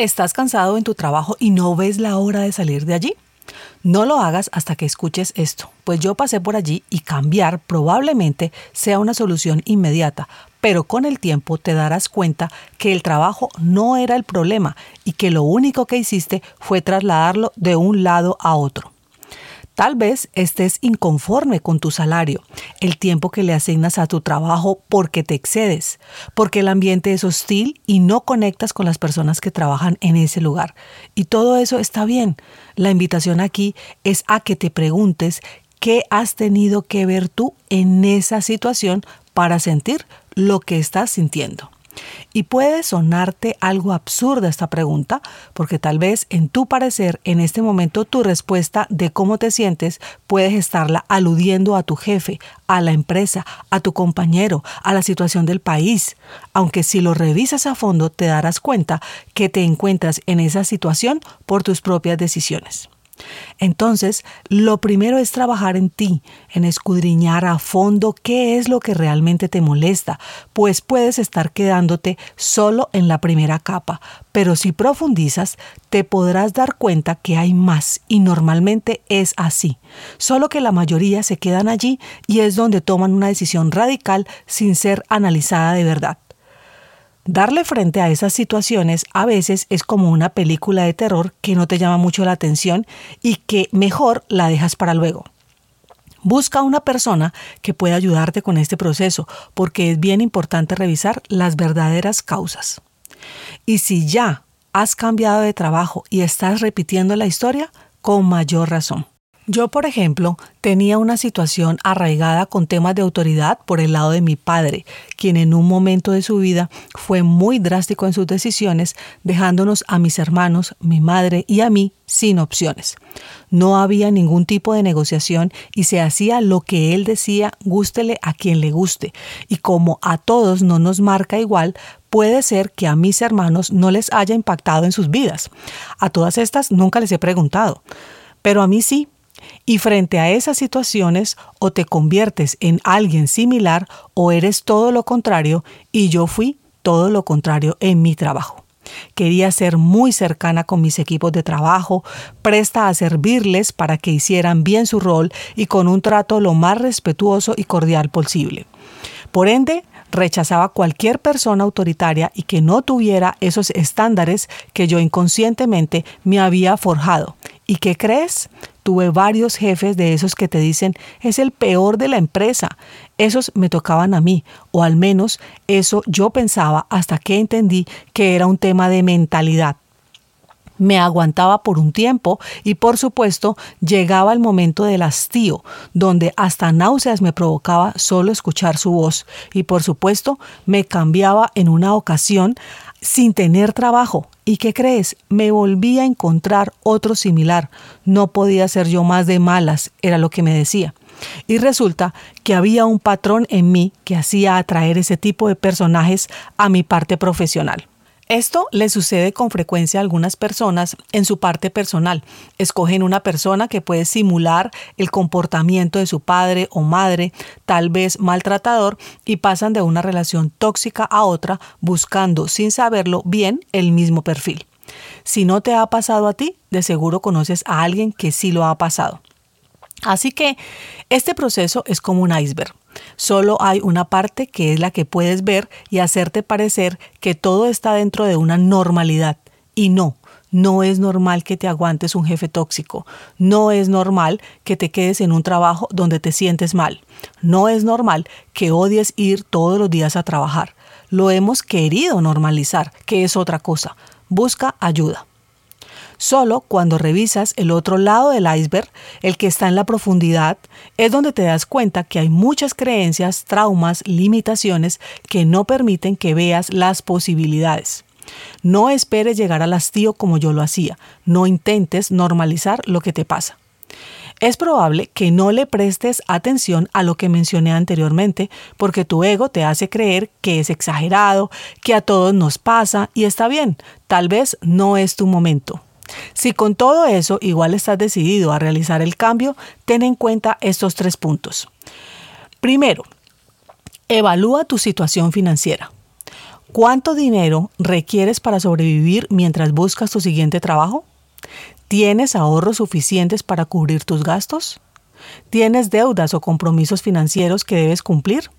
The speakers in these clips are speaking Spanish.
¿Estás cansado en tu trabajo y no ves la hora de salir de allí? No lo hagas hasta que escuches esto, pues yo pasé por allí y cambiar probablemente sea una solución inmediata, pero con el tiempo te darás cuenta que el trabajo no era el problema y que lo único que hiciste fue trasladarlo de un lado a otro. Tal vez estés inconforme con tu salario, el tiempo que le asignas a tu trabajo porque te excedes, porque el ambiente es hostil y no conectas con las personas que trabajan en ese lugar. Y todo eso está bien. La invitación aquí es a que te preguntes qué has tenido que ver tú en esa situación para sentir lo que estás sintiendo. Y puede sonarte algo absurda esta pregunta, porque tal vez en tu parecer, en este momento, tu respuesta de cómo te sientes puedes estarla aludiendo a tu jefe, a la empresa, a tu compañero, a la situación del país. Aunque si lo revisas a fondo te darás cuenta que te encuentras en esa situación por tus propias decisiones. Entonces, lo primero es trabajar en ti, en escudriñar a fondo qué es lo que realmente te molesta, pues puedes estar quedándote solo en la primera capa, pero si profundizas, te podrás dar cuenta que hay más y normalmente es así, solo que la mayoría se quedan allí y es donde toman una decisión radical sin ser analizada de verdad. Darle frente a esas situaciones a veces es como una película de terror que no te llama mucho la atención y que mejor la dejas para luego. Busca una persona que pueda ayudarte con este proceso porque es bien importante revisar las verdaderas causas. Y si ya has cambiado de trabajo y estás repitiendo la historia, con mayor razón. Yo, por ejemplo, tenía una situación arraigada con temas de autoridad por el lado de mi padre, quien en un momento de su vida fue muy drástico en sus decisiones, dejándonos a mis hermanos, mi madre y a mí sin opciones. No había ningún tipo de negociación y se hacía lo que él decía, gústele a quien le guste. Y como a todos no nos marca igual, puede ser que a mis hermanos no les haya impactado en sus vidas. A todas estas nunca les he preguntado, pero a mí sí, y frente a esas situaciones o te conviertes en alguien similar o eres todo lo contrario y yo fui todo lo contrario en mi trabajo. Quería ser muy cercana con mis equipos de trabajo, presta a servirles para que hicieran bien su rol y con un trato lo más respetuoso y cordial posible. Por ende, rechazaba cualquier persona autoritaria y que no tuviera esos estándares que yo inconscientemente me había forjado. ¿Y qué crees? Tuve varios jefes de esos que te dicen, es el peor de la empresa. Esos me tocaban a mí, o al menos eso yo pensaba hasta que entendí que era un tema de mentalidad. Me aguantaba por un tiempo y por supuesto llegaba el momento del hastío, donde hasta náuseas me provocaba solo escuchar su voz y por supuesto me cambiaba en una ocasión sin tener trabajo. ¿Y qué crees? Me volví a encontrar otro similar. No podía ser yo más de malas, era lo que me decía. Y resulta que había un patrón en mí que hacía atraer ese tipo de personajes a mi parte profesional. Esto le sucede con frecuencia a algunas personas en su parte personal. Escogen una persona que puede simular el comportamiento de su padre o madre, tal vez maltratador, y pasan de una relación tóxica a otra buscando, sin saberlo bien, el mismo perfil. Si no te ha pasado a ti, de seguro conoces a alguien que sí lo ha pasado. Así que este proceso es como un iceberg. Solo hay una parte que es la que puedes ver y hacerte parecer que todo está dentro de una normalidad. Y no, no es normal que te aguantes un jefe tóxico. No es normal que te quedes en un trabajo donde te sientes mal. No es normal que odies ir todos los días a trabajar. Lo hemos querido normalizar, que es otra cosa. Busca ayuda. Solo cuando revisas el otro lado del iceberg, el que está en la profundidad, es donde te das cuenta que hay muchas creencias, traumas, limitaciones que no permiten que veas las posibilidades. No esperes llegar al hastío como yo lo hacía. No intentes normalizar lo que te pasa. Es probable que no le prestes atención a lo que mencioné anteriormente porque tu ego te hace creer que es exagerado, que a todos nos pasa y está bien, tal vez no es tu momento. Si con todo eso igual estás decidido a realizar el cambio, ten en cuenta estos tres puntos. Primero, evalúa tu situación financiera. ¿Cuánto dinero requieres para sobrevivir mientras buscas tu siguiente trabajo? ¿Tienes ahorros suficientes para cubrir tus gastos? ¿Tienes deudas o compromisos financieros que debes cumplir?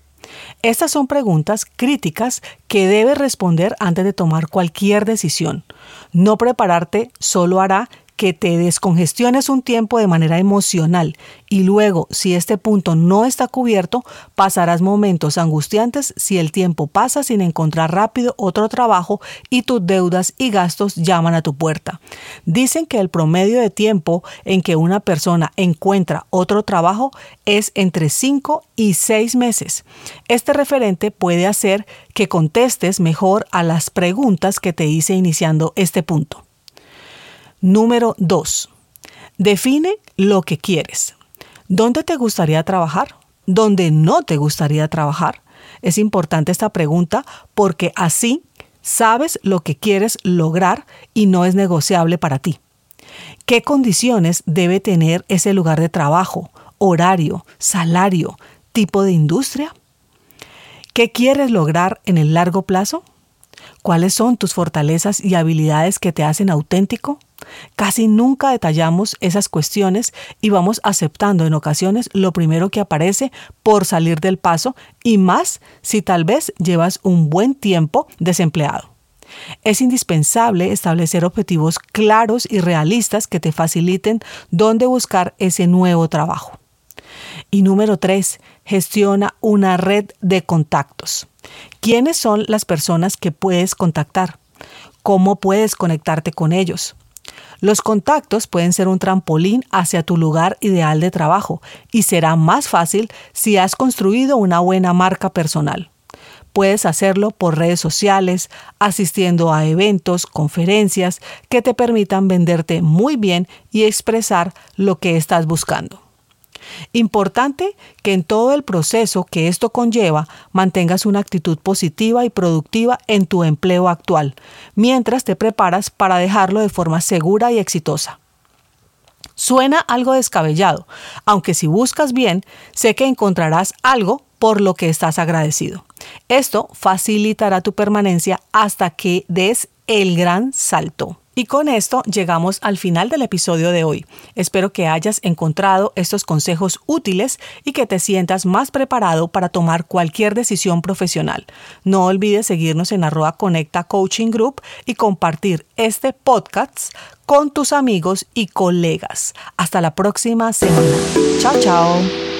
Estas son preguntas críticas que debes responder antes de tomar cualquier decisión. No prepararte solo hará que te descongestiones un tiempo de manera emocional y luego, si este punto no está cubierto, pasarás momentos angustiantes si el tiempo pasa sin encontrar rápido otro trabajo y tus deudas y gastos llaman a tu puerta. Dicen que el promedio de tiempo en que una persona encuentra otro trabajo es entre 5 y 6 meses. Este referente puede hacer que contestes mejor a las preguntas que te hice iniciando este punto. Número 2. Define lo que quieres. ¿Dónde te gustaría trabajar? ¿Dónde no te gustaría trabajar? Es importante esta pregunta porque así sabes lo que quieres lograr y no es negociable para ti. ¿Qué condiciones debe tener ese lugar de trabajo, horario, salario, tipo de industria? ¿Qué quieres lograr en el largo plazo? ¿Cuáles son tus fortalezas y habilidades que te hacen auténtico? Casi nunca detallamos esas cuestiones y vamos aceptando en ocasiones lo primero que aparece por salir del paso y más si tal vez llevas un buen tiempo desempleado. Es indispensable establecer objetivos claros y realistas que te faciliten dónde buscar ese nuevo trabajo. Y número tres, gestiona una red de contactos. ¿Quiénes son las personas que puedes contactar? ¿Cómo puedes conectarte con ellos? Los contactos pueden ser un trampolín hacia tu lugar ideal de trabajo y será más fácil si has construido una buena marca personal. Puedes hacerlo por redes sociales, asistiendo a eventos, conferencias que te permitan venderte muy bien y expresar lo que estás buscando. Importante que en todo el proceso que esto conlleva mantengas una actitud positiva y productiva en tu empleo actual, mientras te preparas para dejarlo de forma segura y exitosa. Suena algo descabellado, aunque si buscas bien, sé que encontrarás algo por lo que estás agradecido. Esto facilitará tu permanencia hasta que des el gran salto. Y con esto llegamos al final del episodio de hoy. Espero que hayas encontrado estos consejos útiles y que te sientas más preparado para tomar cualquier decisión profesional. No olvides seguirnos en arroba Conecta Coaching Group y compartir este podcast con tus amigos y colegas. Hasta la próxima semana. Chao, chao.